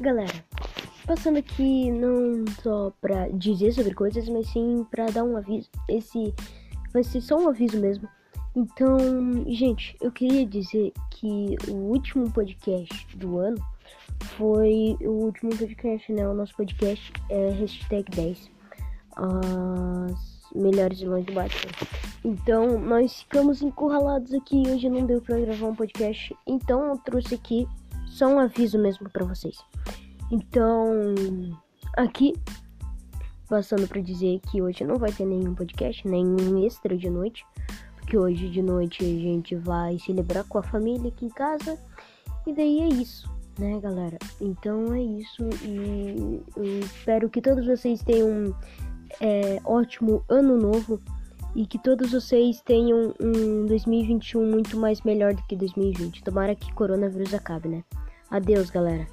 Galera, passando aqui não só pra dizer sobre coisas, mas sim pra dar um aviso. Esse vai ser só um aviso mesmo. Então, gente, eu queria dizer que o último podcast do ano foi o último podcast, né? O nosso podcast é hashtag 10. As melhores vilões do Batman. Então, nós ficamos encurralados aqui. Hoje não deu pra gravar um podcast. Então, eu trouxe aqui só um aviso mesmo para vocês. Então, aqui, passando para dizer que hoje não vai ter nenhum podcast, nenhum extra de noite. Porque hoje de noite a gente vai celebrar com a família aqui em casa. E daí é isso, né, galera? Então é isso. E eu espero que todos vocês tenham é, ótimo ano novo e que todos vocês tenham um 2021 muito mais melhor do que 2020. Tomara que coronavírus acabe, né? Adeus, galera.